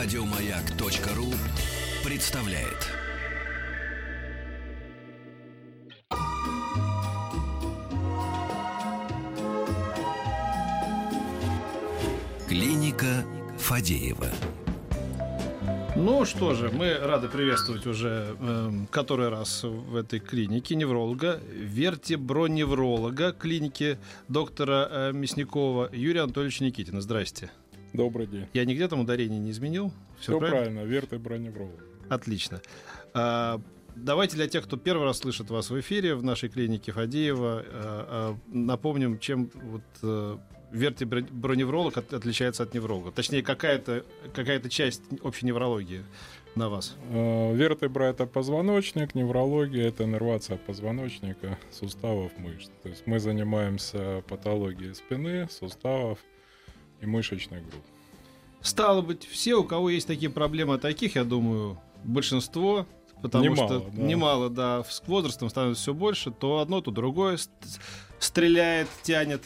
Радиомаяк.ру представляет. Клиника Фадеева. Ну что же, мы рады приветствовать уже э, который раз в этой клинике невролога, вертеброневролога клиники доктора э, Мясникова Юрия Анатольевича Никитина. Здрасте. Добрый день. Я нигде там ударение не изменил? Все, Все правильно, правильно вертеброневролог. Отлично. А, давайте для тех, кто первый раз слышит вас в эфире в нашей клинике Фадеева, а, а, напомним, чем вот э, вертеброневролог от, отличается от невролога? Точнее, какая-то какая часть общей неврологии на вас? Э, вертебра — это позвоночник, неврология — это иннервация позвоночника, суставов, мышц. То есть мы занимаемся патологией спины, суставов и мышечных групп. Стало быть, все, у кого есть такие проблемы, таких, я думаю, большинство, потому немало, что да. немало, да, с возрастом становится все больше, то одно, то другое стреляет, тянет.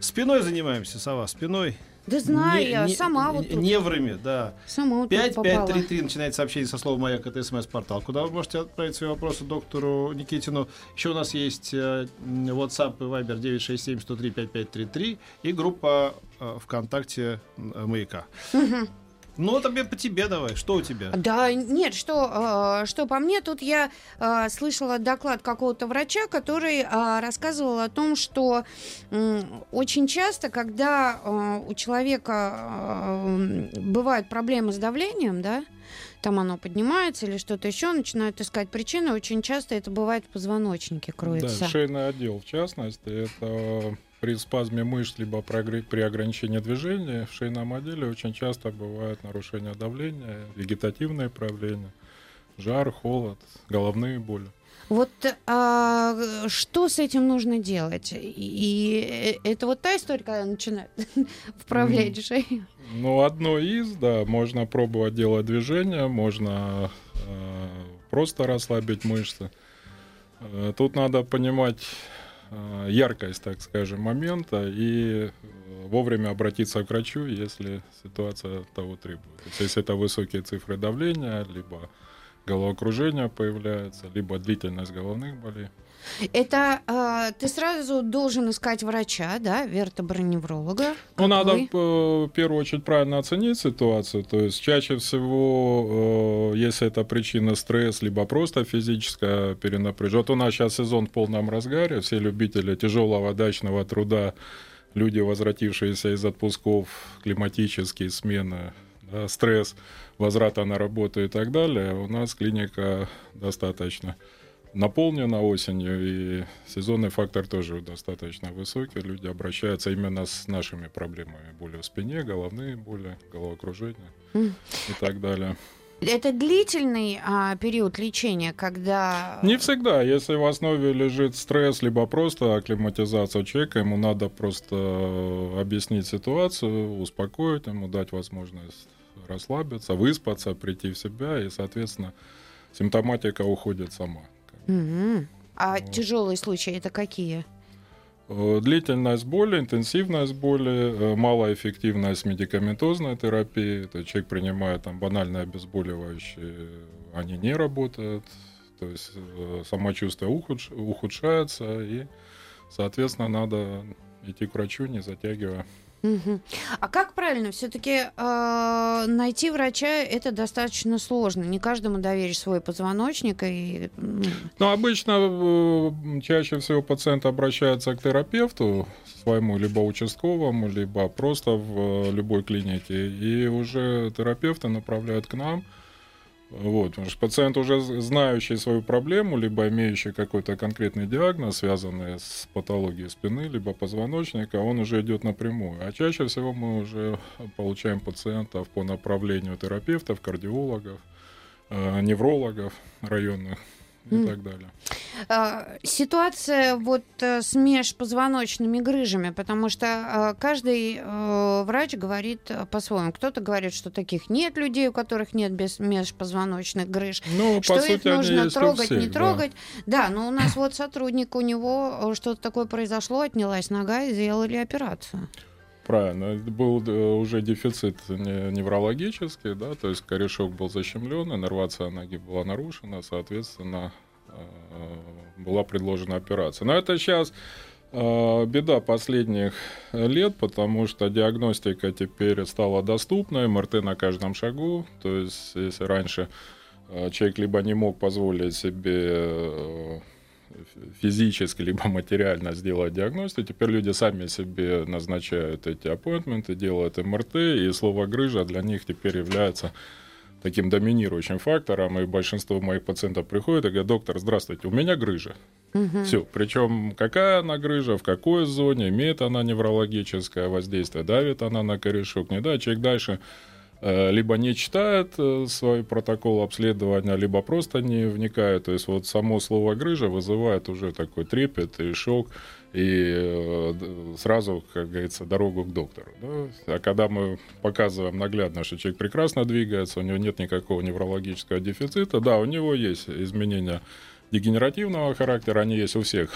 Спиной занимаемся, сова, спиной. Да знаю, не, я не, сама вот тут. Неврами, да. Сама вот 5533 начинает сообщение со слова «Маяк» — это смс-портал. Куда вы можете отправить свои вопросы доктору Никитину. Еще у нас есть э, WhatsApp и Viber 967-103-5533 и группа ВКонтакте э, «Маяка». Угу. Ну, тебе по тебе давай. Что у тебя? Да, нет, что, э, что по мне, тут я э, слышала доклад какого-то врача, который э, рассказывал о том, что э, очень часто, когда э, у человека э, бывают проблемы с давлением, да, там оно поднимается или что-то еще, начинают искать причины. Очень часто это бывает в позвоночнике кроется. Да, шейный отдел в частности, это при спазме мышц либо при ограничении движения в шейном отделе очень часто бывает нарушение давления, вегетативное проявление, жар, холод, головные боли. Вот а, что с этим нужно делать? И это вот та история, когда начинает вправлять mm. шею? Ну, одно из, да, можно пробовать делать движение, можно э, просто расслабить мышцы. Э, тут надо понимать яркость, так скажем, момента и э, вовремя обратиться к врачу, если ситуация того требует. То есть, если это высокие цифры давления, либо головокружение появляется, либо длительность головных болей. Это э, ты сразу должен искать врача, да, вертеброневролога. Ну, надо э, в первую очередь правильно оценить ситуацию. То есть чаще всего, э, если это причина стресс, либо просто физическая перенапряжение. Вот у нас сейчас сезон в полном разгаре, все любители тяжелого дачного труда, люди, возвратившиеся из отпусков, климатические смены, да, стресс, возврата на работу и так далее, у нас клиника достаточно наполнена осенью, и сезонный фактор тоже достаточно высокий. Люди обращаются именно с нашими проблемами. Боли в спине, головные боли, головокружение mm. и так далее. Это длительный а, период лечения, когда... Не всегда. Если в основе лежит стресс, либо просто акклиматизация человека, ему надо просто объяснить ситуацию, успокоить ему, дать возможность расслабиться, выспаться, прийти в себя, и, соответственно, симптоматика уходит сама. Угу. А вот. тяжелые случаи это какие? Э, длительность боли, интенсивность боли, э, малоэффективность медикаментозной терапии. То есть человек принимает там банальные обезболивающие, они не работают. То есть э, самочувствие ухудш... ухудшается, и, соответственно, надо идти к врачу, не затягивая А как правильно? Все-таки э, найти врача это достаточно сложно. Не каждому доверишь свой позвоночник. И... Ну, обычно э, чаще всего пациент обращается к терапевту своему, либо участковому, либо просто в э, любой клинике. И уже терапевты направляют к нам. Вот, потому что пациент уже знающий свою проблему, либо имеющий какой-то конкретный диагноз, связанный с патологией спины, либо позвоночника, он уже идет напрямую. А чаще всего мы уже получаем пациентов по направлению терапевтов, кардиологов, э, неврологов районных и mm. так далее. А, ситуация вот э, с межпозвоночными грыжами, потому что а, каждый э, врач говорит по-своему. Кто-то говорит, что таких нет людей, у которых нет без межпозвоночных грыж, ну, что их сути, нужно трогать, всех, не трогать. Да. да, но у нас вот сотрудник, у него что-то такое произошло, отнялась нога и сделали операцию. Правильно. Был э, уже дефицит неврологический, да, то есть корешок был защемлен, иннервация ноги была нарушена, соответственно, э, была предложена операция. Но это сейчас э, беда последних лет, потому что диагностика теперь стала доступной, МРТ на каждом шагу. То есть, если раньше человек либо не мог позволить себе физически либо материально сделать диагностику. Теперь люди сами себе назначают эти аппоинтменты, делают МРТ, и слово «грыжа» для них теперь является таким доминирующим фактором, и большинство моих пациентов приходят и говорят, доктор, здравствуйте, у меня грыжа. Угу. Все. Причем какая она грыжа, в какой зоне, имеет она неврологическое воздействие, давит она на корешок, не да, человек дальше либо не читает э, свой протокол обследования, либо просто не вникает. То есть вот само слово грыжа вызывает уже такой трепет и шок, и э, сразу, как говорится, дорогу к доктору. Да? А когда мы показываем наглядно, что человек прекрасно двигается, у него нет никакого неврологического дефицита, да, у него есть изменения дегенеративного характера, они есть у всех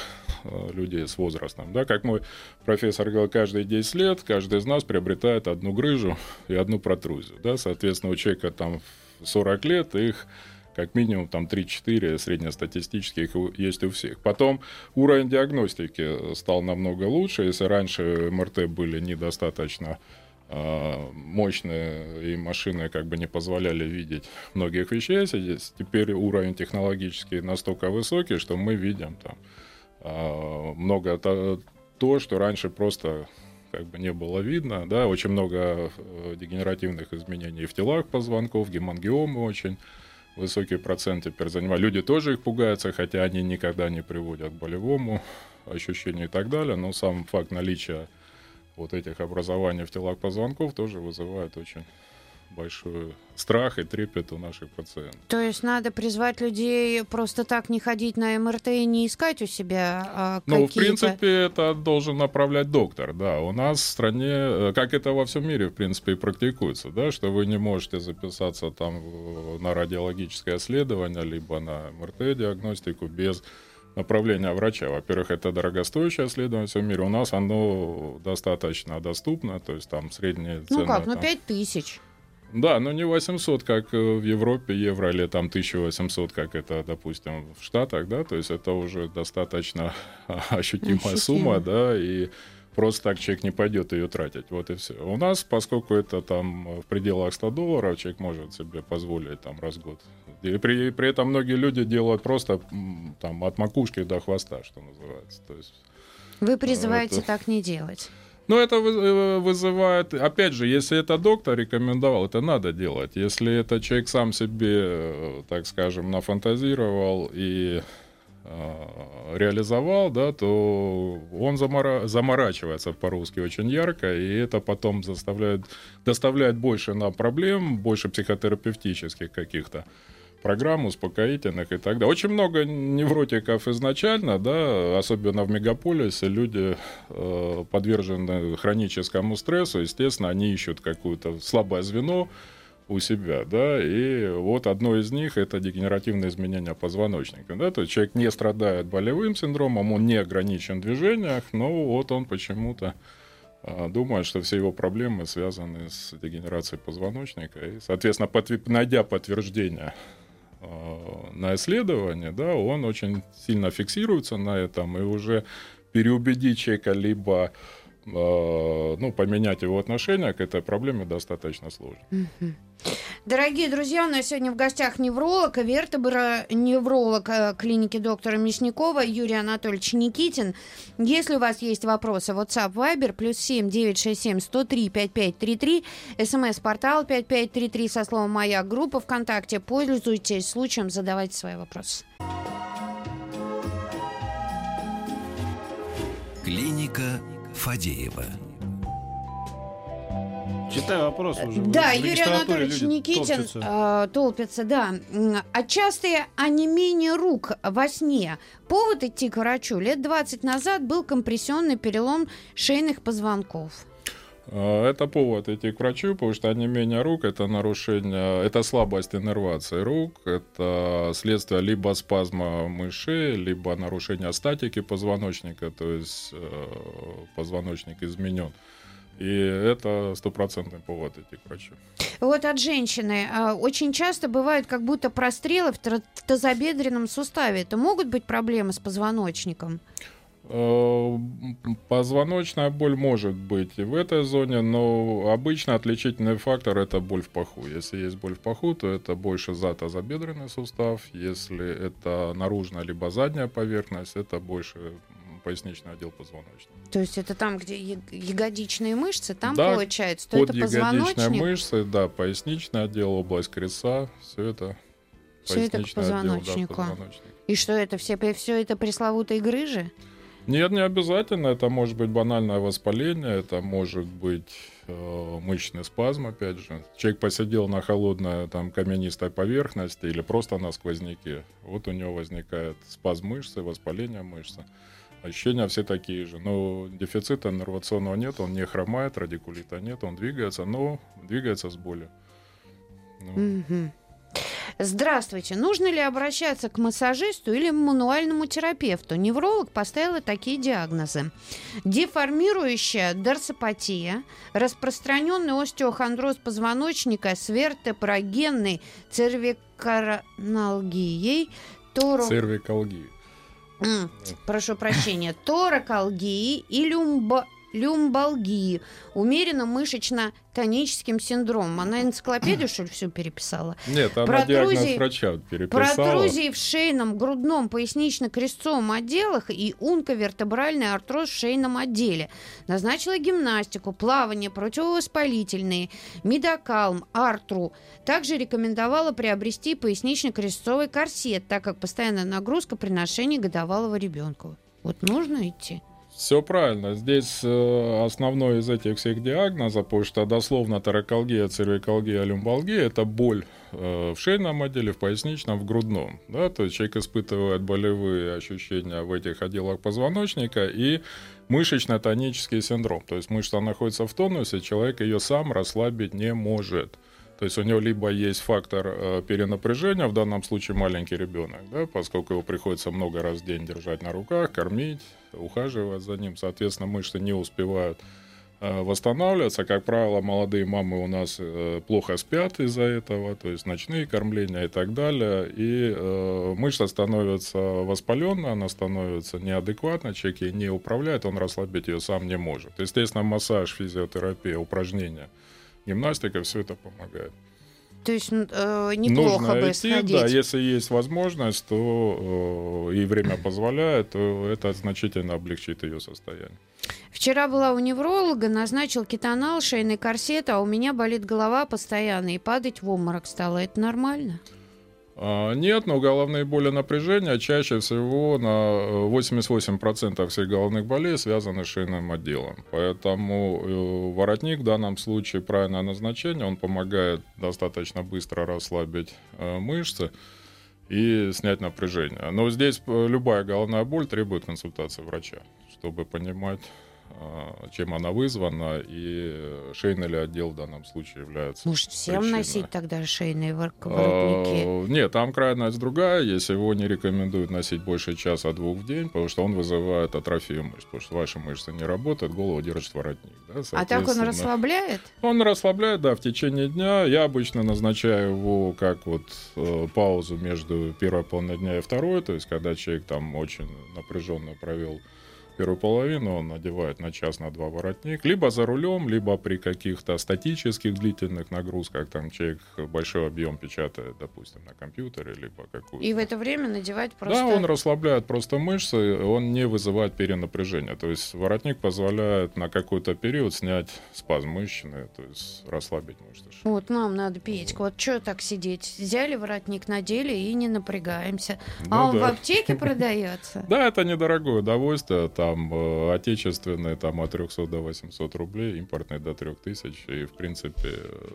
э, людей с возрастом. Да, как мой профессор говорил, каждые 10 лет каждый из нас приобретает одну грыжу и одну протрузию. Да, соответственно, у человека там 40 лет их как минимум там 3-4 среднестатистических есть у всех. Потом уровень диагностики стал намного лучше. Если раньше МРТ были недостаточно мощные и машины как бы не позволяли видеть многих вещей. Теперь уровень технологический настолько высокий, что мы видим там а, много то, что раньше просто как бы не было видно, да, очень много э, дегенеративных изменений в телах позвонков, гемангиомы очень высокий процент теперь занимают. Люди тоже их пугаются, хотя они никогда не приводят к болевому ощущению и так далее, но сам факт наличия вот этих образований в телах позвонков тоже вызывает очень большой страх и трепет у наших пациентов. То есть надо призвать людей просто так не ходить на МРТ и не искать у себя а, Ну, в принципе, это должен направлять доктор, да. У нас в стране, э, как это во всем мире, в принципе, и практикуется, да, что вы не можете записаться там на радиологическое исследование, либо на МРТ-диагностику без направления врача. Во-первых, это дорогостоящее исследование в мире. У нас оно достаточно доступно, то есть там средние цены... Ну как, ну 5 тысяч. Да, но не 800, как в Европе, евро, или там 1800, как это, допустим, в Штатах, да, то есть это уже достаточно ощутимая Ощутимо. сумма, да, и просто так человек не пойдет ее тратить, вот и все. У нас, поскольку это там в пределах 100 долларов, человек может себе позволить там раз в год и при, при этом многие люди делают просто там от макушки до хвоста, что называется. То есть, Вы призываете это... так не делать? Ну, это э, вызывает, опять же, если это доктор рекомендовал, это надо делать. Если это человек сам себе, э, так скажем, нафантазировал и э, реализовал, да, то он замора... заморачивается по-русски очень ярко, и это потом заставляет, доставляет больше нам проблем, больше психотерапевтических каких-то программ успокоительных и так далее. Очень много невротиков изначально, да, особенно в мегаполисе, люди э, подвержены хроническому стрессу, естественно, они ищут какое-то слабое звено у себя, да, и вот одно из них это дегенеративное изменение позвоночника, да, то есть человек не страдает болевым синдромом, он не ограничен в движениях, но вот он почему-то э, думает, что все его проблемы связаны с дегенерацией позвоночника, и, соответственно, подтвер- найдя подтверждение Э, на исследование, да, он очень сильно фиксируется на этом, и уже переубедить человека либо ну, поменять его отношение к этой проблеме достаточно сложно. Дорогие друзья, у нас сегодня в гостях невролог, вертебро-невролог э, клиники доктора Мясникова Юрий Анатольевич Никитин. Если у вас есть вопросы, WhatsApp, Viber, плюс 7 967 103 5533, смс-портал 5533 со словом «Моя группа ВКонтакте». Пользуйтесь случаем, задавайте свои вопросы. Клиника Фадеева. Читай вопрос уже. Да, Юрий Анатольевич Никитин толпится. Э, толпится, да. А частые онемение рук во сне. Повод идти к врачу. Лет 20 назад был компрессионный перелом шейных позвонков. А, это повод идти к врачу, потому что онемение рук – это нарушение, это слабость иннервации рук, это следствие либо спазма мышей, либо нарушение статики позвоночника, то есть э, позвоночник изменен И это стопроцентный повод идти к врачу. Вот от женщины а, очень часто бывают как будто прострелы в тазобедренном суставе. Это могут быть проблемы с позвоночником? Э, Позвоночная боль может быть и в этой зоне, но обычно отличительный фактор это боль в паху. Если есть боль в паху, то это больше за тазобедренный сустав. Если это наружная либо задняя поверхность, это больше поясничный отдел позвоночника. То есть это там, где ягодичные мышцы, там Да, получается, то это Подъягодичные позвоночник. мышцы, да, поясничный отдел, область креста, все это Всё это к поясничный отдел, да, позвоночнику. позвоночник. И что это все, все это пресловутые грыжи? Нет, не обязательно. Это может быть банальное воспаление, это может быть э, мышечный спазм, опять же. Человек посидел на холодной там, каменистой поверхности или просто на сквозняке. Вот у него возникает спазм мышцы, воспаление мышцы. Ощущения все такие же. Но дефицита иннервационного нет, он не хромает, радикулита нет, он двигается, но двигается с болью. Ну, Мгм. Здравствуйте. Нужно ли обращаться к массажисту или мануальному терапевту? Невролог поставила такие диагнозы. Деформирующая дорсопатия, распространенный остеохондроз позвоночника с вертеброгенной цервикарналгией, торо... Цервикалгия. М, прошу прощения, торакалгии и люмба люмбалгии, умеренно мышечно-тоническим синдромом. Она энциклопедию, что ли, всю переписала? Нет, она Протрузии- диагноз врача переписала. Протрузии в шейном, грудном, пояснично-крестцовом отделах и унковертебральный артроз в шейном отделе. Назначила гимнастику, плавание, противовоспалительные, мидокалм, артру. Также рекомендовала приобрести пояснично-крестцовый корсет, так как постоянная нагрузка при ношении годовалого ребенка. Вот нужно идти? Все правильно. Здесь э, основной из этих всех диагнозов, потому что дословно таракалгия, цервикалгия, люмбалгия – это боль э, в шейном отделе, в поясничном, в грудном. Да? То есть человек испытывает болевые ощущения в этих отделах позвоночника и мышечно-тонический синдром. То есть мышца находится в тонусе, человек ее сам расслабить не может. То есть у него либо есть фактор э, перенапряжения, в данном случае маленький ребенок, да, поскольку его приходится много раз в день держать на руках, кормить, ухаживать за ним, соответственно, мышцы не успевают э, восстанавливаться. Как правило, молодые мамы у нас э, плохо спят из-за этого, то есть ночные кормления и так далее. И э, мышца становится воспаленной, она становится неадекватной, человек ей не управляет, он расслабить ее сам не может. Естественно, массаж, физиотерапия, упражнения, гимнастика, все это помогает. То есть э, неплохо Нужно бы идти, сходить. да, если есть возможность, то э, и время позволяет, то это значительно облегчит ее состояние. Вчера была у невролога, назначил кетонал, шейный корсет, а у меня болит голова постоянно и падать в обморок стало. Это нормально? Нет, но головные боли напряжения чаще всего на э, 88% всех головных болей связаны с шейным отделом. Поэтому э, воротник в данном случае правильное назначение, он помогает достаточно быстро расслабить э, мышцы и снять напряжение. Но здесь э, любая головная боль требует консультации врача, чтобы понимать, э, чем она вызвана и шейный ли отдел в данном случае является Может, всем причиной. носить тогда шейные вор- воротники? А, Нет, там крайность другая. Если его не рекомендуют носить больше часа-двух в день, потому что он вызывает атрофию мышц, потому что ваши мышцы не работают, голову держит воротник. да, А так он расслабляет? Он расслабляет, да, в течение дня. Я обычно назначаю его как вот э, паузу между первой половиной дня и второй, то есть когда человек там очень напряженно провел первую половину, он надевает на час, на два воротник, либо за рулем, либо при каких-то статических длительных нагрузках, там человек большой объем печатает, допустим, на компьютере, либо какую-то. И в это время надевать просто... Да, он расслабляет просто мышцы, он не вызывает перенапряжения. То есть воротник позволяет на какой-то период снять спазм мышечный, то есть расслабить мышцы. Вот нам надо, Петька, вот что так сидеть? Взяли воротник, надели и не напрягаемся. а Ну он в аптеке продается? Да, это недорогое удовольствие, там э, отечественные там от 300 до 800 рублей, импортные до 3000, и в принципе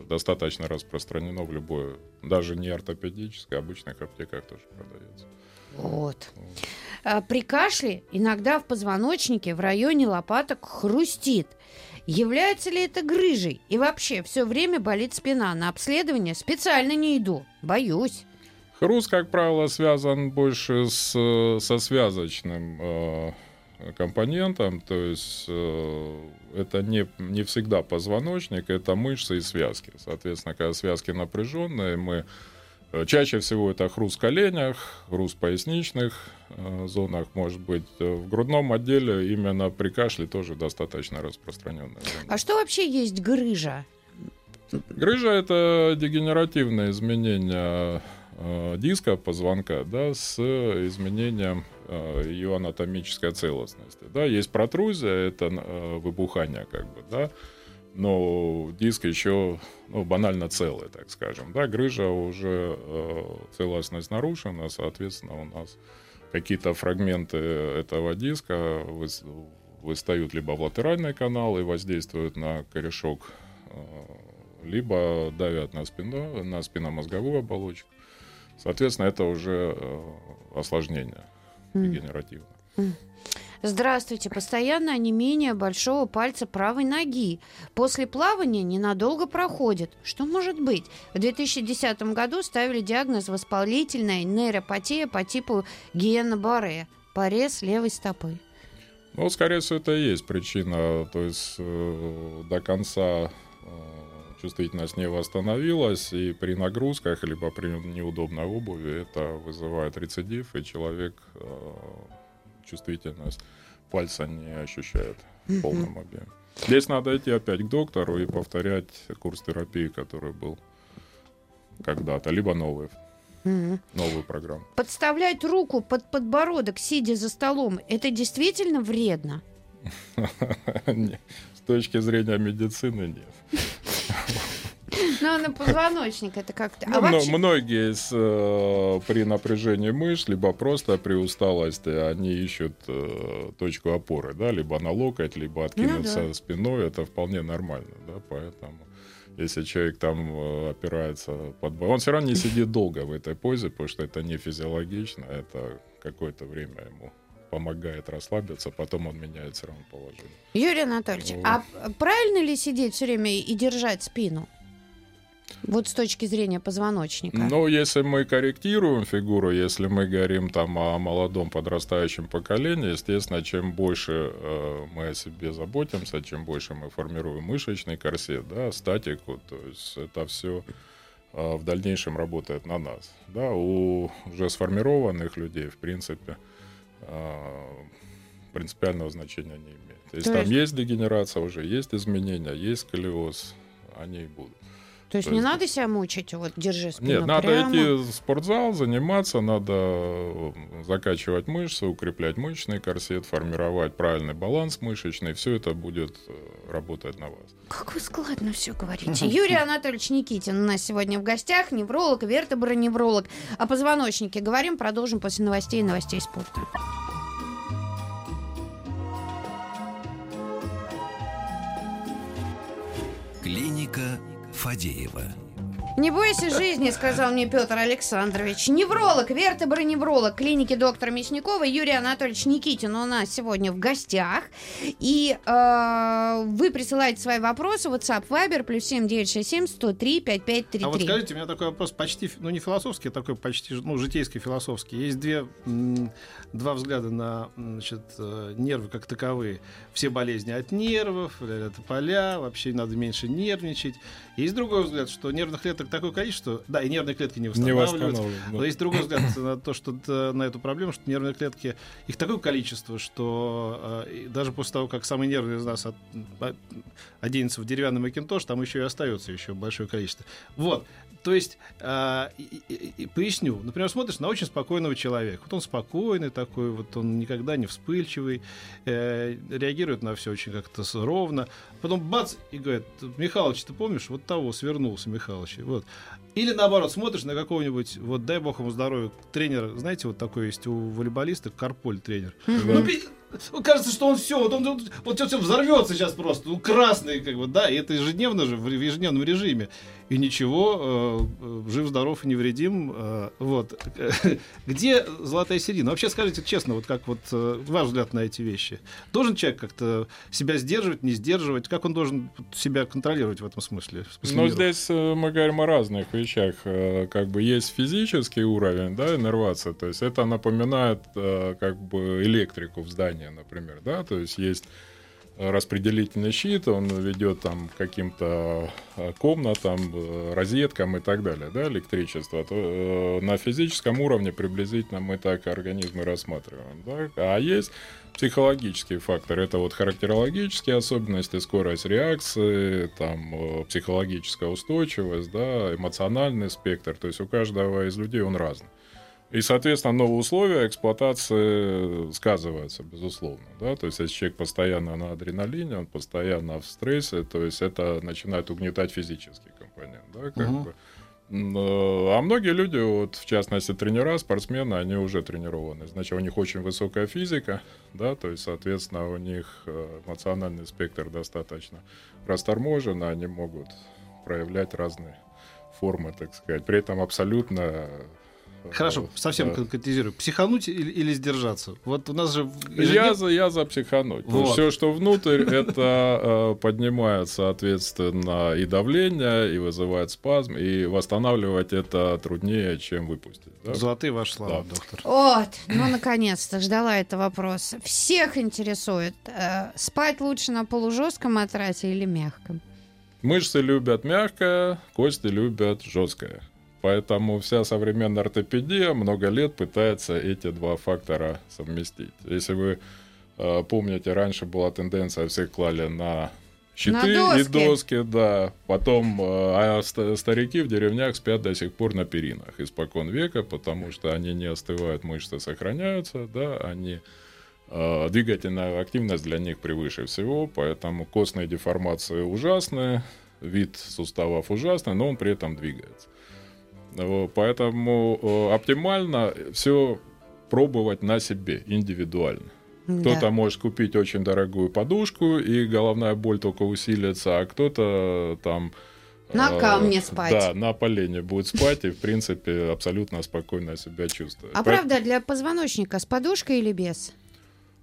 достаточно распространено в любой, даже не ортопедической, обычных аптеках тоже продается. Вот. А При кашле иногда в позвоночнике в районе лопаток хрустит. Является ли это грыжей? И вообще, все время болит спина. На обследование специально не иду. Боюсь. Хруст, как правило, связан больше с, э, со связочным э, компонентам, то есть э, это не, не всегда позвоночник, это мышцы и связки. Соответственно, когда связки напряженные, мы э, чаще всего это хруст в коленях, хруст в поясничных э, зонах, может быть, в грудном отделе именно при кашле тоже достаточно распространенная. А что вообще есть грыжа? Грыжа это дегенеративное изменение диска позвонка, да, с изменением э, ее анатомической целостности. Да, есть протрузия, это э, выбухание, как бы, да, но диск еще ну, банально целый, так скажем. Да, грыжа уже э, целостность нарушена, соответственно, у нас какие-то фрагменты этого диска выстают либо в латеральный канал и воздействуют на корешок либо давят на спину, на спинномозговую оболочку. Соответственно, это уже э, осложнение дегенеративное. Здравствуйте. Постоянное онемение большого пальца правой ноги. После плавания ненадолго проходит. Что может быть? В 2010 году ставили диагноз воспалительная нейропатия по типу Гиена Барре. Порез левой стопы. Ну, скорее всего, это и есть причина. То есть э, до конца э, чувствительность не восстановилась, и при нагрузках, либо при неудобной обуви это вызывает рецидив, и человек э, чувствительность пальца не ощущает в полном объеме. Здесь надо идти опять к доктору и повторять курс терапии, который был когда-то, либо новый. Новую программу. Подставлять руку под подбородок, сидя за столом, это действительно вредно? С точки зрения медицины нет. Ну, на позвоночник это как-то. А ну, вообще... Многие с, э, при напряжении мышц, либо просто при усталости, они ищут э, точку опоры, да, либо на локоть, либо откинуться ну, да. спиной, это вполне нормально, да, поэтому если человек там э, опирается под... Он все равно не сидит долго в этой позе, потому что это не физиологично, это какое-то время ему помогает расслабиться, потом он меняет все равно положение. Юрий Анатольевич, ну, а правильно ли сидеть все время и держать спину? Вот с точки зрения позвоночника. Ну, если мы корректируем фигуру, если мы говорим там о молодом подрастающем поколении, естественно, чем больше э, мы о себе заботимся, чем больше мы формируем мышечный корсет, да, статику, то есть это все э, в дальнейшем работает на нас. Да, у уже сформированных людей, в принципе, э, принципиального значения не имеет. То есть там есть... есть дегенерация уже, есть изменения, есть сколиоз, они и будут. То есть То не есть... надо себя мучить, вот держи спину Нет, надо прямо. идти в спортзал, заниматься, надо закачивать мышцы, укреплять мышечный корсет, формировать правильный баланс мышечный. Все это будет э, работать на вас. Как вы складно все говорите. Юрий Анатольевич Никитин у нас сегодня в гостях, невролог, вертеброневролог. О позвоночнике говорим, продолжим после новостей и новостей спорта. Клиника Фадеева. Не бойся жизни, сказал мне Петр Александрович. Невролог, вертеброневролог клиники доктора Мясникова Юрий Анатольевич Никитин у нас сегодня в гостях. И э, вы присылаете свои вопросы в WhatsApp Viber плюс 7967 103 5533. А вот скажите, у меня такой вопрос почти, ну не философский, а такой почти, ну житейский философский. Есть две, два взгляда на значит, э, нервы как таковые. Все болезни от нервов, это поля, вообще надо меньше нервничать. Есть другой взгляд, что нервных клеток такое количество, да, и нервные клетки не восстанавливаются. Не да. Но есть другой взгляд на то, что на эту проблему, что нервные клетки, их такое количество, что э, даже после того, как самый нервный из нас от, оденется в деревянный макинтош, там еще и остается еще большое количество. Вот. То есть, э, и, и, и, поясню. Например, смотришь на очень спокойного человека. Вот он спокойный такой, вот он никогда не вспыльчивый, э, реагирует на все очень как-то ровно. Потом бац, и говорит, Михалыч, ты помнишь, вот того свернулся Михалыч. Вот. Или наоборот, смотришь на какого-нибудь, вот дай бог ему здоровья, тренера, знаете, вот такой есть у волейболиста, Карполь тренер. Ну, кажется, что он все, вот он вот, вот все взорвется сейчас просто, ну, красный, как бы, да, и это ежедневно же, в ежедневном режиме и ничего, э, э, жив-здоров и невредим. Э, вот. Где золотая середина? Вообще скажите честно, вот как вот ваш взгляд на эти вещи? Должен человек как-то себя сдерживать, не сдерживать? Как он должен себя контролировать в этом смысле? Ну, здесь мы говорим о разных вещах. Как бы есть физический уровень, да, иннервация, то есть это напоминает как бы электрику в здании питания, например, да, то есть есть распределительный щит, он ведет там каким-то э, комнатам, э, розеткам и так далее, да, электричество, то э, на физическом уровне приблизительно мы так организмы рассматриваем, да, а есть психологический фактор, это вот характерологические особенности, скорость реакции, там, психологическая устойчивость, да, эмоциональный спектр, то есть у каждого из людей он разный. И, соответственно, новые условия эксплуатации сказываются, безусловно. Да? То есть, если человек постоянно на адреналине, он постоянно в стрессе, то есть это начинает угнетать физический компонент. Да? Как угу. бы. А многие люди, вот, в частности тренера, спортсмены, они уже тренированы. Значит, у них очень высокая физика, да, то есть, соответственно, у них э, эмоциональный спектр достаточно расторможен, они могут проявлять разные формы, так сказать. При этом абсолютно Хорошо, совсем да. конкретизирую. Психануть или, или сдержаться? Вот у нас же... Я за, я за психануть. Вот. Все, что внутрь, это э, поднимает, соответственно, и давление, и вызывает спазм, и восстанавливать это труднее, чем выпустить. Да? Золотые ваши слова, да. доктор. Вот, ну, наконец-то, ждала это вопрос. Всех интересует, э, спать лучше на полужестком матрасе или мягком? Мышцы любят мягкое, кости любят жесткое. Поэтому вся современная ортопедия много лет пытается эти два фактора совместить. Если вы э, помните, раньше была тенденция, все клали на щиты на доски. и доски, да. Потом, э, а старики в деревнях спят до сих пор на перинах испокон века, потому что они не остывают, мышцы сохраняются, да, они э, двигательная активность для них превыше всего, поэтому костные деформации ужасные, вид суставов ужасный, но он при этом двигается. Поэтому э, оптимально все пробовать на себе индивидуально. Кто-то да. может купить очень дорогую подушку, и головная боль только усилится, а кто-то там... На э, камне спать. Да, на полене будет спать и, в принципе, абсолютно спокойно себя чувствует. А Поэтому... правда, для позвоночника с подушкой или без?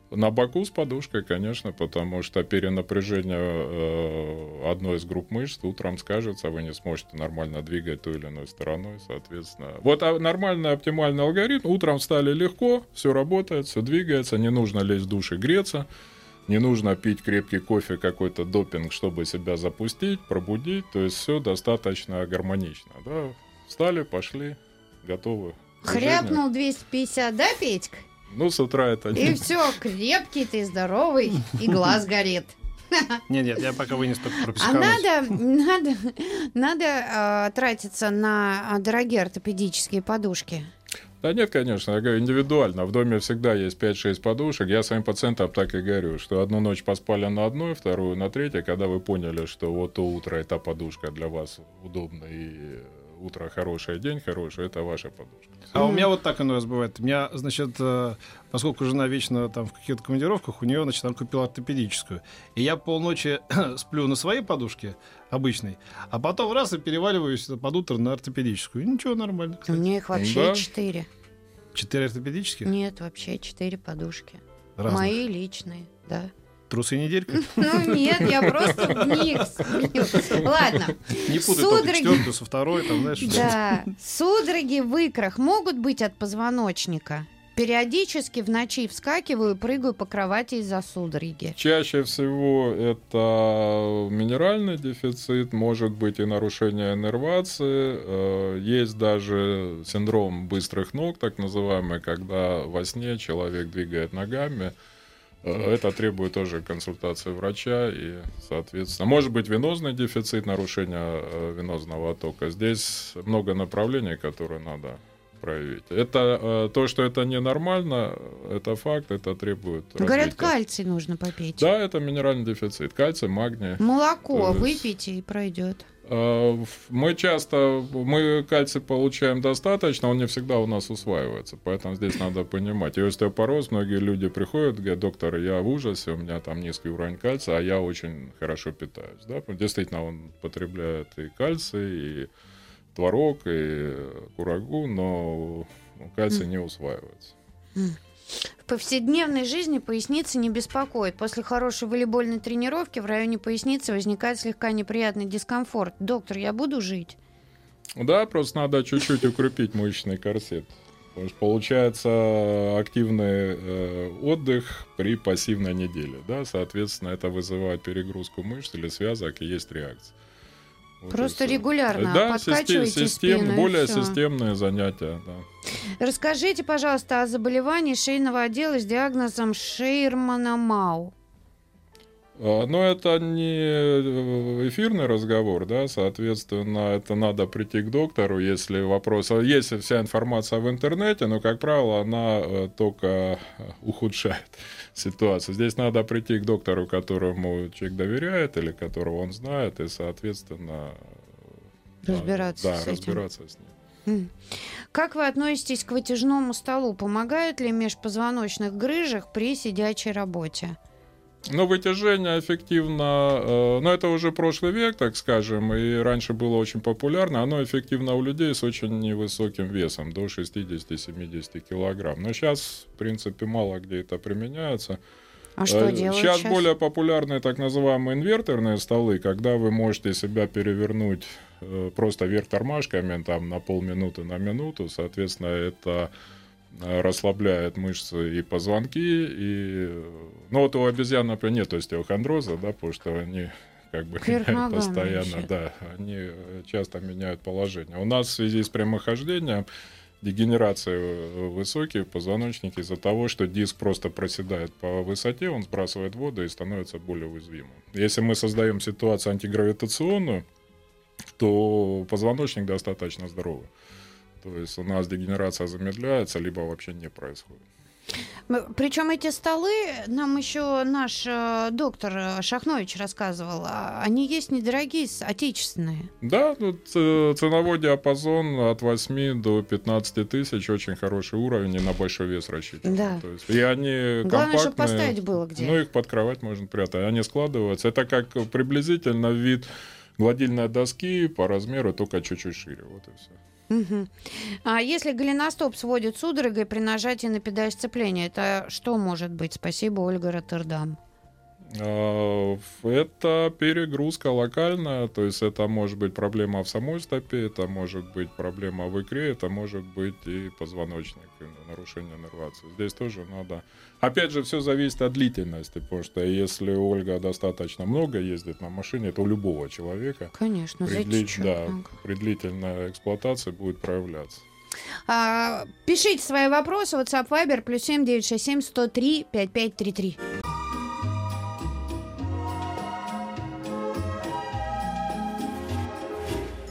На боку с подушкой, конечно, потому что перенапряжение э, одной из групп мышц утром скажется, вы не сможете нормально двигать той или иной стороной, соответственно. Вот а нормальный оптимальный алгоритм. Утром встали легко, все работает, все двигается, не нужно лезть в душ и греться, не нужно пить крепкий кофе, какой-то допинг, чтобы себя запустить, пробудить. То есть все достаточно гармонично. Да? Встали, пошли, готовы. Хряпнул 250, да, Петька? Ну, с утра это И все, крепкий ты, здоровый, и глаз горит. Нет, нет, я пока вынес только про А надо, надо, надо э, тратиться на а, дорогие ортопедические подушки. Да нет, конечно, я говорю, индивидуально. В доме всегда есть 5-6 подушек. Я своим пациентам так и говорю, что одну ночь поспали на одной, вторую на третьей, когда вы поняли, что вот то утро эта подушка для вас удобна и утро хорошее, день хороший, это ваша подушка. А у меня вот так оно раз бывает. У меня, значит, э, поскольку жена вечно там в каких-то командировках, у нее, значит, она купила ортопедическую. И я полночи сплю на своей подушке, обычной, а потом раз и переваливаюсь под утро на ортопедическую. И ничего, нормально. Кстати. У меня их вообще четыре. Четыре ортопедических? Нет, вообще четыре подушки. Разных. Мои личные, да. Трусы неделька? Ну нет, я просто в них сплю. Ладно. Не путай судороги... четвертую со второй, там, знаешь. Да. Судороги в икрах могут быть от позвоночника? Периодически в ночи вскакиваю и прыгаю по кровати из-за судороги. Чаще всего это минеральный дефицит, может быть и нарушение иннервации. Э, есть даже синдром быстрых ног, так называемый, когда во сне человек двигает ногами, это требует тоже консультации врача и, соответственно, может быть венозный дефицит, нарушение э, венозного оттока. Здесь много направлений, которые надо проявить. Это э, то, что это ненормально, это факт, это требует. Говорят, кальций нужно попить. Да, это минеральный дефицит. Кальций, магний. Молоко выпейте и пройдет. Э, мы часто, мы кальций получаем достаточно, он не всегда у нас усваивается, поэтому здесь надо понимать. И остеопороз, многие люди приходят, говорят, доктор, я в ужасе, у меня там низкий уровень кальция, а я очень хорошо питаюсь. Да? Действительно, он потребляет и кальций, и творог, и курагу, но кальций не усваивается. В повседневной жизни поясница не беспокоит. После хорошей волейбольной тренировки в районе поясницы возникает слегка неприятный дискомфорт. Доктор, я буду жить? Да, просто надо чуть-чуть укрепить мышечный корсет. Получается активный э, отдых при пассивной неделе. Да? Соответственно, это вызывает перегрузку мышц или связок, и есть реакция. Вот Просто регулярно да, подкачивайте систем, спину. более системные занятия. Да. Расскажите, пожалуйста, о заболевании шейного отдела с диагнозом Шейрмана Мау. А, Но это не э, эфирный разговор, да, соответственно, это надо прийти к доктору, если вопрос... а Есть вся информация в интернете, но, как правило, она э, только э, ухудшает ситуацию. Здесь надо прийти к доктору, которому человек доверяет или которого он знает, и, соответственно... Разбираться Да, с этим. разбираться с ним. Как вы относитесь к вытяжному столу? Помогают ли межпозвоночных грыжах при сидячей работе? Ну, вытяжение эффективно, э, ну, это уже прошлый век, так скажем, и раньше было очень популярно. Оно эффективно у людей с очень невысоким весом, до 60-70 килограмм. Но сейчас, в принципе, мало где это применяется. А что Э, делать Сейчас сейчас? более популярны так называемые инверторные столы, когда вы можете себя перевернуть э, просто вверх тормашками там, на полминуты, на минуту. Соответственно, это расслабляет мышцы и позвонки. И... э, Ну, вот у обезьян, например, нет остеохондроза, да, потому что они как бы меняют постоянно, вообще. да, они э, часто меняют положение. У нас в связи с прямохождением дегенерация э, высокие в позвоночнике из-за того, что диск просто проседает по высоте, он сбрасывает воду и становится более уязвимым. Если мы создаем ситуацию антигравитационную, то позвоночник достаточно здоровый. То есть у нас дегенерация замедляется, либо вообще не происходит. Причем эти столы, нам еще наш э, доктор э, Шахнович рассказывал, а они есть недорогие, отечественные. Да, тут э, ценовой диапазон от 8 до 15 тысяч, очень хороший уровень, и на большой вес рассчитан. Да. То есть, и они Главное, чтобы компактные. поставить было где. Ну, их под кровать можно прятать. Они складываются. Это как приблизительно вид гладильной доски по размеру, только чуть-чуть шире. Вот и все. Мгм. А если голеностоп сводит судорогой при нажатии на педаль сцепления, это что может быть? Спасибо, Ольга Роттердам. Э, это перегрузка локальная, то есть это может быть проблема в самой стопе, это может быть проблема в икре, это может быть и позвоночник, нарушение нервации. Здесь тоже надо... Опять же, все зависит от длительности, потому что если Ольга достаточно много ездит на машине, то у любого человека... Конечно, при, дли... да, при длительной эксплуатации будет проявляться. А, пишите свои вопросы, WhatsApp Viber, плюс 7 967 103 5533.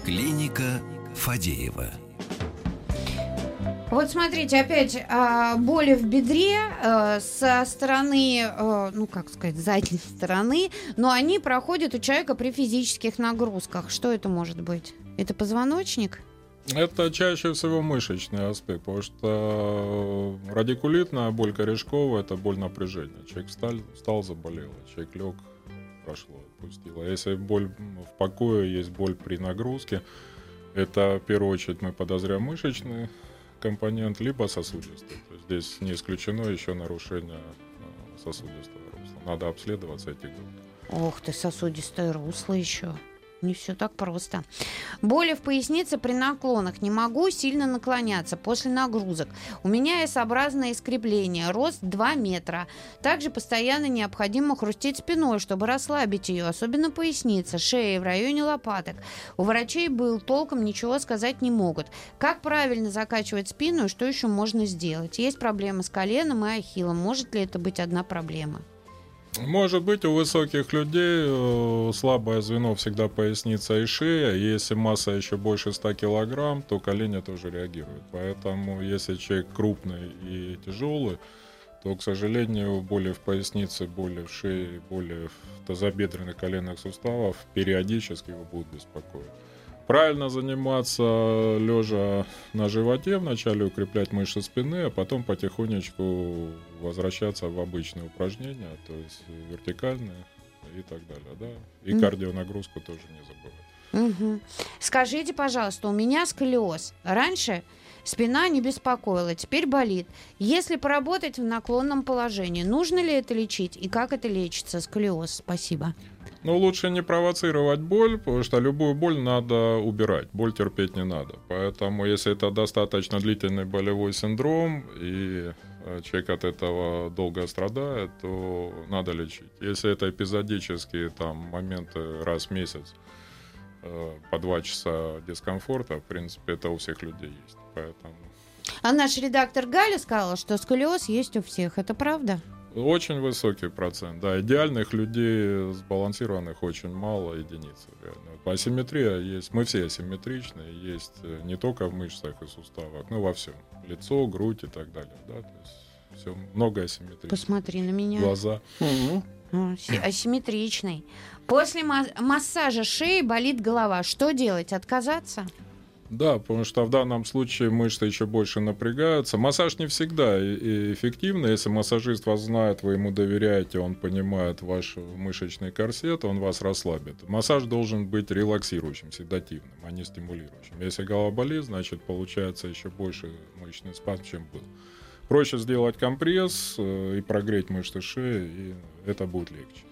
Клиника Фадеева. Вот смотрите, опять а, боли в бедре э, со стороны, э, ну как сказать, задней стороны, но они проходят у человека при физических нагрузках. Что это может быть? Это позвоночник? Это чаще всего мышечный аспект, потому что радикулитная боль корешковая – это боль напряжения. Человек встал, встал, заболел, человек лег, прошло, отпустило. Если боль в покое, есть боль при нагрузке, это в первую очередь мы подозреваем мышечный компонент, либо сосудистый. Здесь не исключено еще нарушение э, сосудистого русла. Надо обследоваться этих групп. Ох ты, сосудистое русло еще. Не все так просто. Боли в пояснице при наклонах. Не могу сильно наклоняться после нагрузок. У меня S-образное искривление. Рост 2 метра. Также постоянно необходимо хрустеть спиной, чтобы расслабить ее. Особенно поясница, шея в районе лопаток. У врачей был толком ничего сказать не могут. Как правильно закачивать спину и что еще можно сделать? Есть проблемы с коленом и ахиллом. Может ли это быть одна проблема? Может быть, у высоких людей э, слабое звено всегда поясница и шея. Если масса еще больше 100 килограмм, то колени тоже реагируют. Поэтому, если человек крупный и тяжелый, то, к сожалению, боли в пояснице, боли в шее, боли в тазобедренных коленных суставах периодически его будут беспокоить. Правильно заниматься лежа на животе, вначале укреплять мышцы спины, а потом потихонечку возвращаться в обычные упражнения, то есть вертикальные и так далее, да. И Мгм. кардионагрузку тоже не забывать. Мгм. Скажите, пожалуйста, у меня сколиоз. Раньше спина не беспокоила, теперь болит. Если поработать в наклонном положении, нужно ли это лечить и как это лечится, сколиоз? Спасибо. Ну, лучше не провоцировать боль, потому что любую боль надо убирать. Боль терпеть не надо. Поэтому, если это достаточно длительный болевой синдром, и э, человек от этого долго страдает, то надо лечить. Если это эпизодические там, моменты раз в месяц, э, по два часа дискомфорта, в принципе, это у всех людей есть. Поэтому А наш редактор Галя сказала, что сколиоз есть у всех. Это правда? Очень высокий процент. Да, идеальных людей сбалансированных очень мало единиц. Реально. Асимметрия есть. Мы все асимметричны. Есть э, не только в мышцах и суставах, но во всем. Лицо, грудь и так далее. Да? То есть все много асимметрично. Посмотри на меня. Глаза. Си- Асимметричный. После ма- массажа шеи болит голова. Что делать? Отказаться? Да, потому что в данном случае мышцы еще больше напрягаются. Массаж не всегда эффективный. Если массажист вас знает, вы ему доверяете, он понимает ваш мышечный корсет, он вас расслабит. Массаж должен быть релаксирующим, седативным, а не стимулирующим. Если голова болит, значит получается еще больше мышечный спазм, чем был. Проще сделать компресс э, и прогреть мышцы шеи, и это будет легче.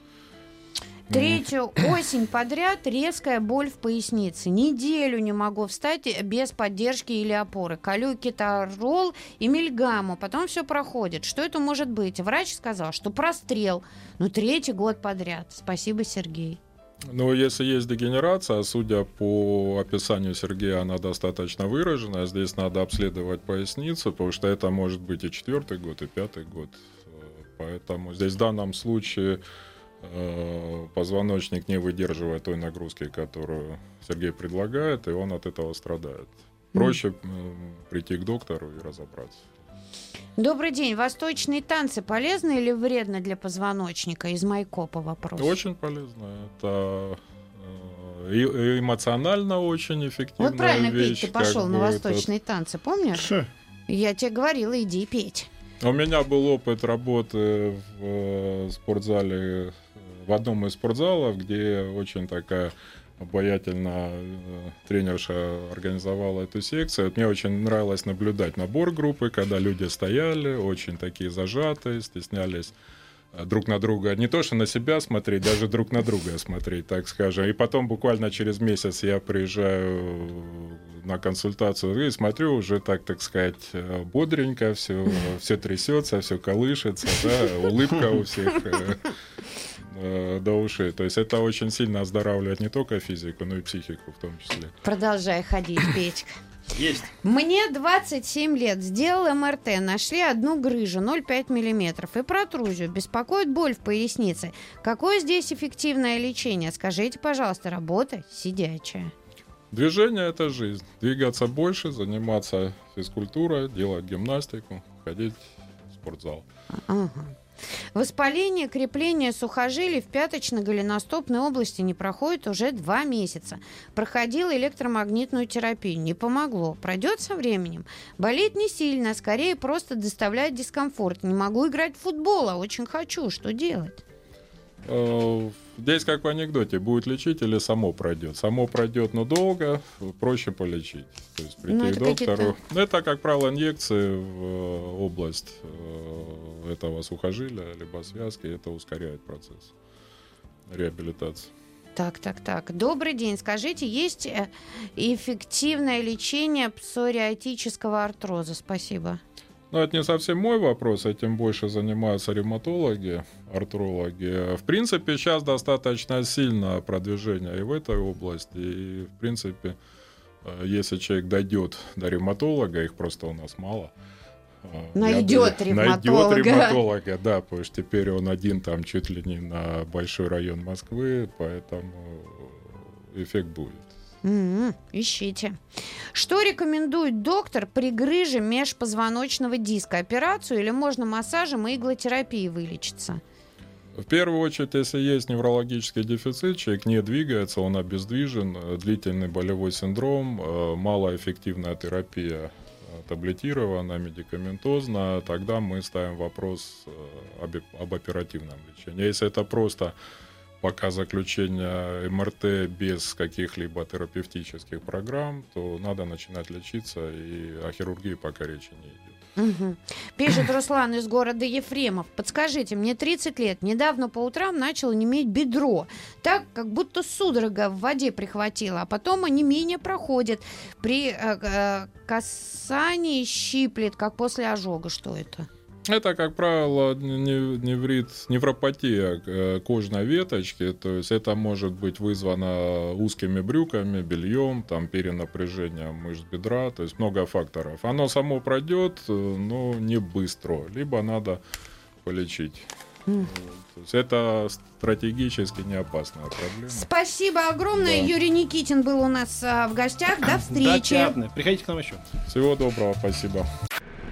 Третью осень подряд резкая боль в пояснице. Неделю не могу встать без поддержки или опоры. Колю кетарол и мильгаму. Потом все проходит. Что это может быть? Врач сказал, что прострел. Ну, третий год подряд. Спасибо, Сергей. Ну, если есть дегенерация, судя по описанию Сергея, она достаточно выраженная. Здесь надо обследовать поясницу, потому что это может быть и четвертый год, и пятый год. Э, Поэтому здесь в данном случае позвоночник не выдерживает той нагрузки, которую Сергей предлагает, и он от этого страдает. Проще прийти к доктору и разобраться. Добрый день. Восточные танцы полезны или вредно для позвоночника? Из Майкопа вопрос. Очень полезно. Это э, эмоционально очень эффективная Вот правильно, вещь. Петь, ты пошел на бы это- восточные танцы, помнишь? Я тебе говорила, иди петь. У меня был опыт работы в э, спортзале, э, в одном из спортзалов, где очень такая обаятельно э, тренерша организовала эту секцию. Мне очень нравилось наблюдать набор группы, когда люди стояли, очень такие зажатые, стеснялись э, друг на друга, не то что на себя смотреть, даже друг на друга смотреть, так скажем. И потом буквально через месяц я приезжаю на консультацию и смотрю уже так, так сказать, э, бодренько, все, все трясется, все колышется, да, улыбка у всех э, до ушей. То есть это очень сильно оздоравливает не только физику, но и психику в том числе. Продолжай ходить, Петька. Есть. Мне 27 лет. Сделал МРТ. Нашли одну грыжу 0,5 миллиметров и протрузию. Беспокоит боль в пояснице. Какое здесь эффективное лечение? Скажите, пожалуйста, работа сидячая. Движение — это жизнь. Двигаться больше, заниматься физкультурой, делать гимнастику, ходить в спортзал. Ага. Воспаление, крепление сухожилий в пяточно-голеностопной области не проходит уже два месяца. Проходил электромагнитную терапию. Не помогло. Пройдет со временем. Болит не сильно, а скорее просто доставляет дискомфорт. Не могу играть в футбол, а очень хочу. Что делать? Э, Здесь как в анекдоте, будет лечить или само пройдет. Само пройдет, но долго, проще полечить. То есть прийти Ну, к это доктору. Ну, Это, как правило, инъекции в э, область э, этого сухожилия, либо связки. Это ускоряет процесс реабилитации. Так, так, так. Добрый день. Скажите, есть э, эффективное лечение псориатического артроза? Спасибо. Ну, это не совсем мой вопрос, этим больше занимаются ревматологи, артрологи. В принципе, сейчас достаточно сильное продвижение и в этой области, и, в принципе, э, если человек дойдет до ревматолога, их просто у нас мало. Найдет я ревматолога. Найдет ревматолога, да, потому что теперь он один там чуть ли не на большой район Москвы, поэтому эффект будет. М, Ищите. Что рекомендует доктор при грыже межпозвоночного диска? Операцию или можно массажем и иглотерапией вылечиться? В первую очередь, если есть неврологический дефицит, человек не двигается, он обездвижен, э, длительный болевой синдром, э, малоэффективная терапия таблетированная, медикаментозная, тогда мы ставим вопрос э, об, об оперативном лечении. Если это просто пока заключение МРТ без каких-либо терапевтических программ, то надо начинать лечиться, и о хирургии пока речи не идет. Угу. Пишет Руслан из города Ефремов. Подскажите, мне 30 лет. Недавно по утрам начало неметь бедро. Так, как будто судорога в воде прихватила. А потом онемение проходит. При э, э, касании щиплет, как после ожога. Что это? Это, как правило, неврит, невропатия э, кожной веточки, то есть это может быть вызвано узкими брюками, бельем, там, перенапряжением мышц бедра, то есть много факторов. Оно само пройдет, э, но не быстро, либо надо полечить. Mm. То есть это стратегически не опасная проблема. Спасибо огромное. Да. Юрий Никитин был у нас а, в гостях. До встречи. Да, Приходите к нам еще. Всего доброго, спасибо.